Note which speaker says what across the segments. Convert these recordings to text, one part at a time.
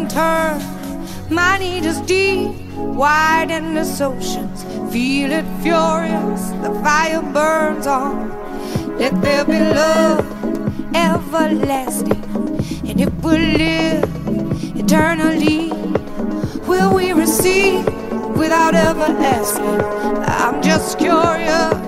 Speaker 1: unturned. My need is deep, wide in this oceans. Feel it furious, the fire burns on. Let there be love, everlasting. And if we live eternally, will we receive without ever asking? I'm just curious.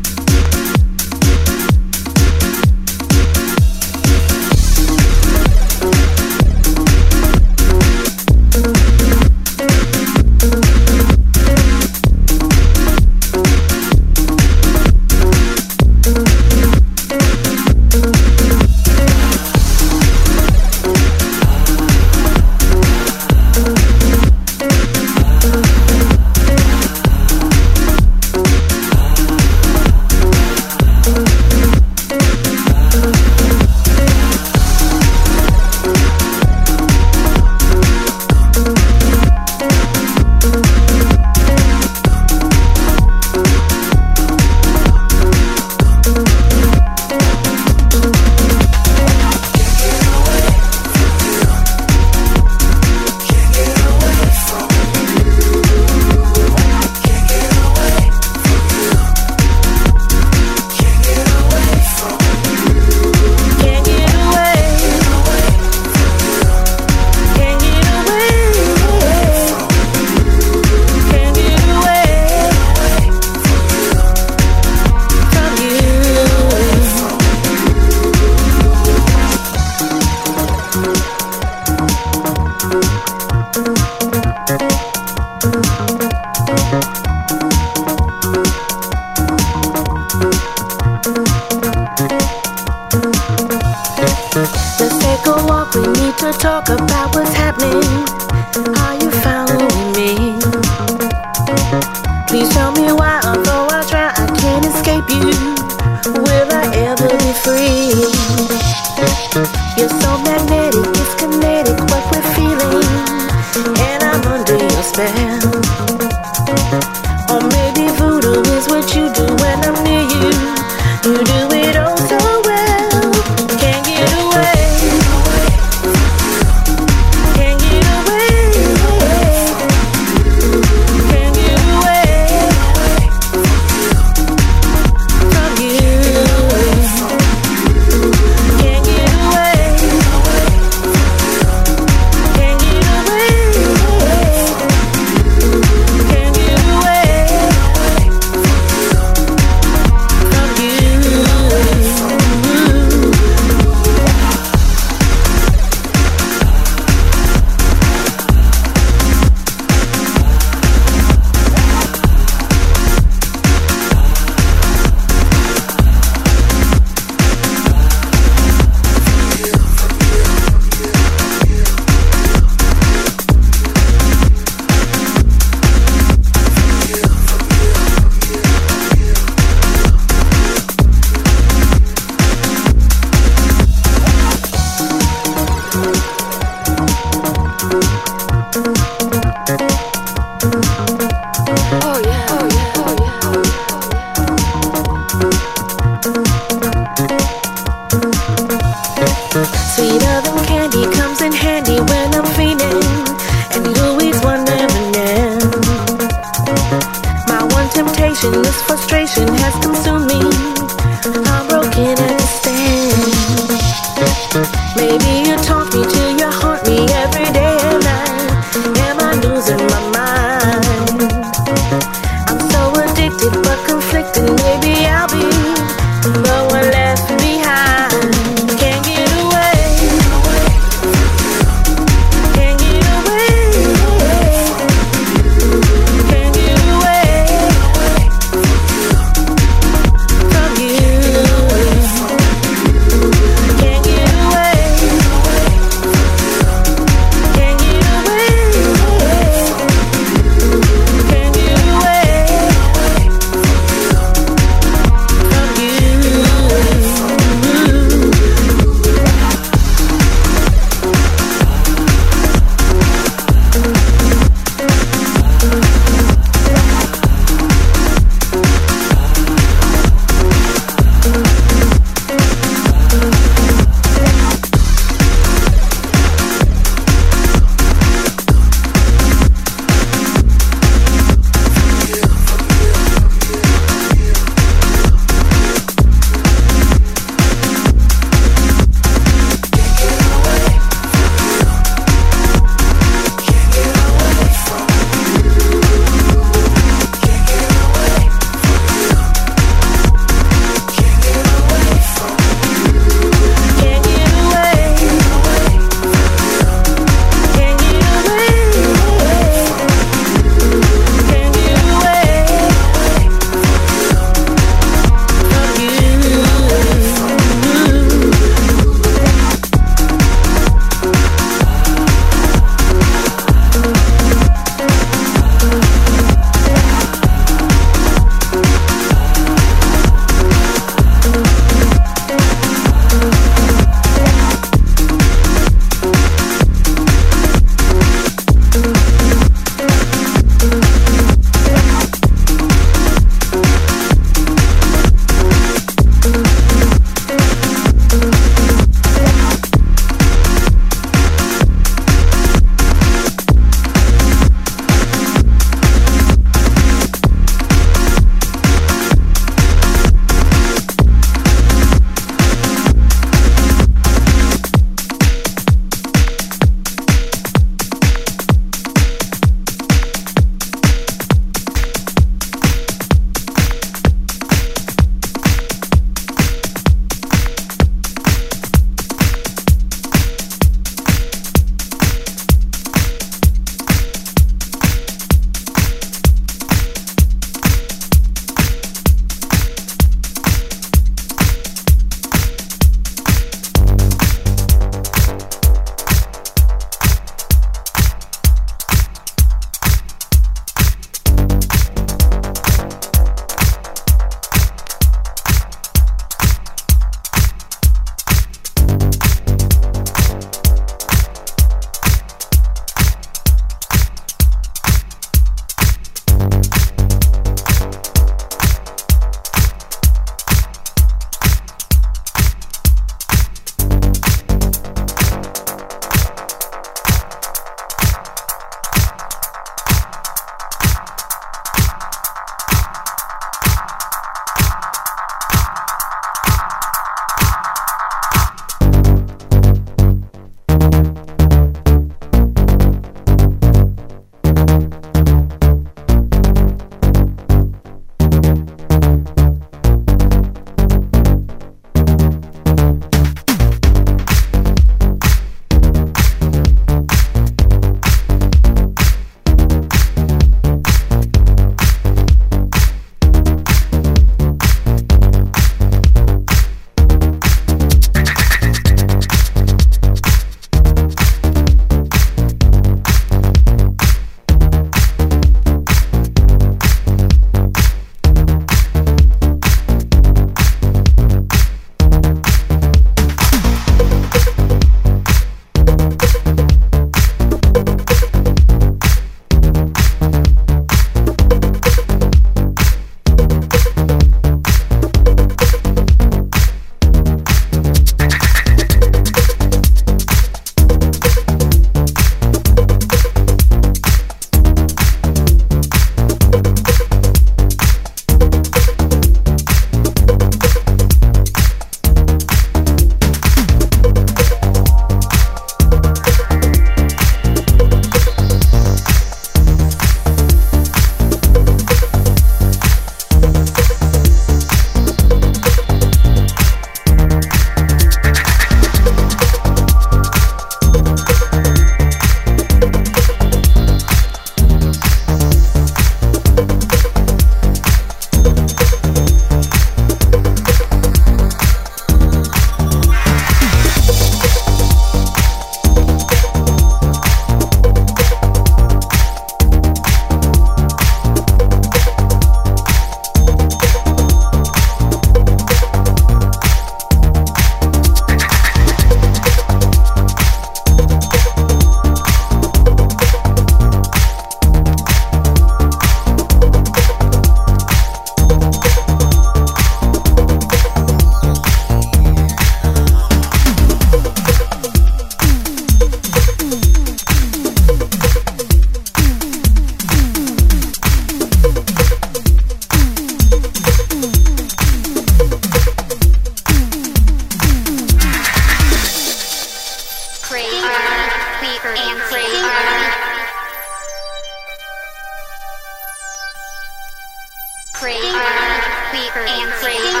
Speaker 2: creator, and creator,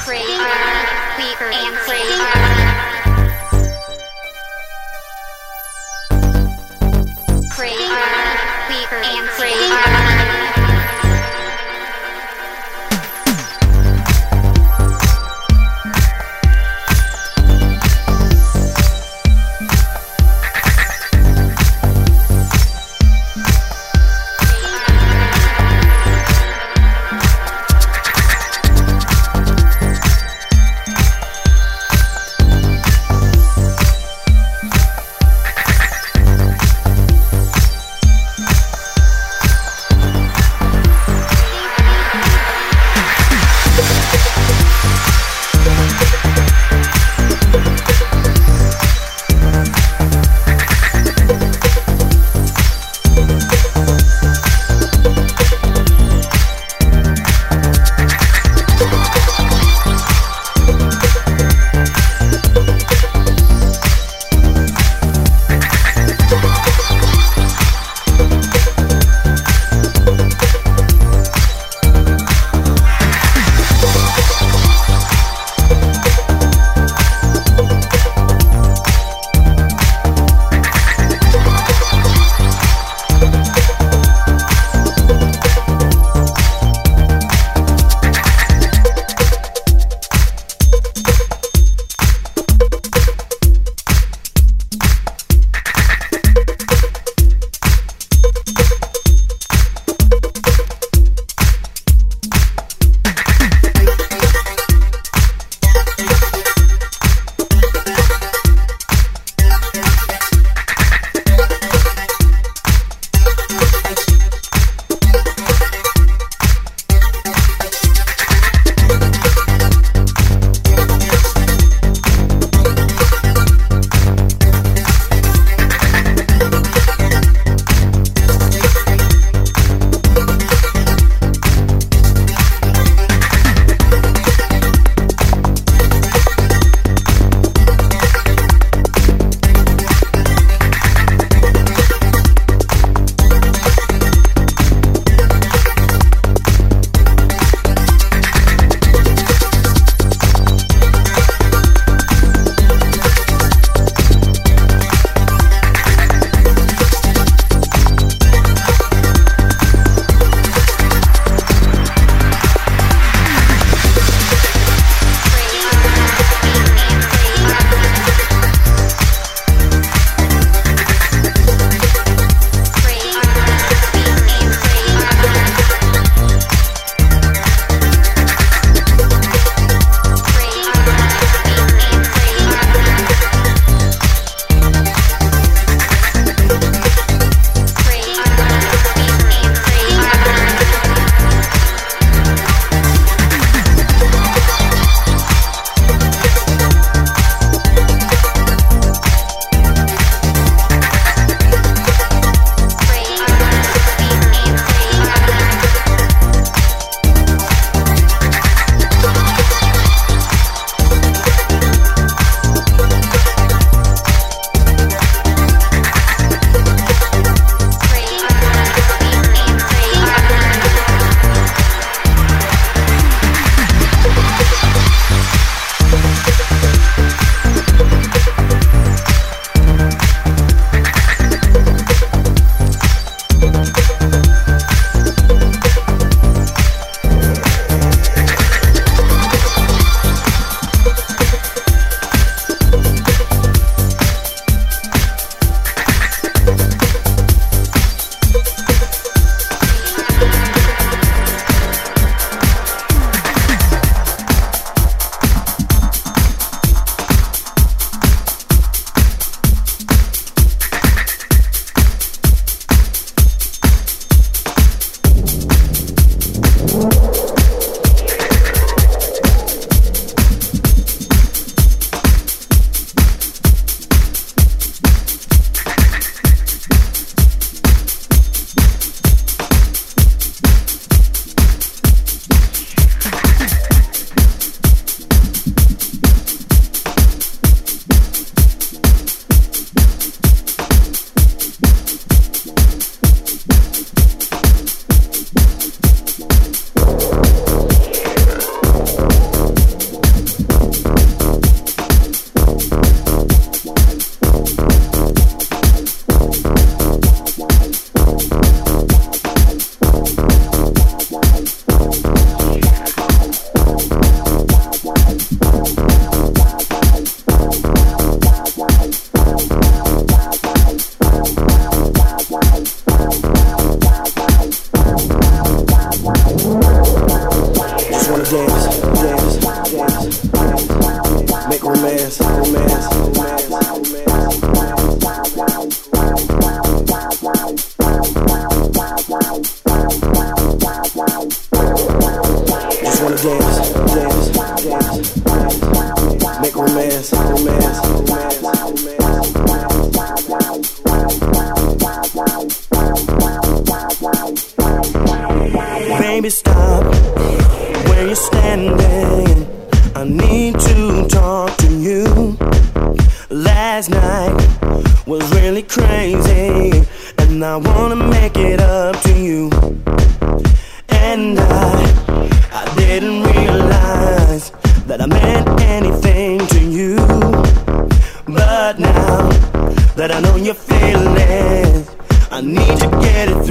Speaker 2: creator, and creator. Creator, and creator.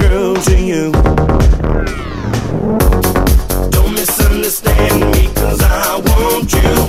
Speaker 2: through to you. Don't misunderstand me, cause I want you.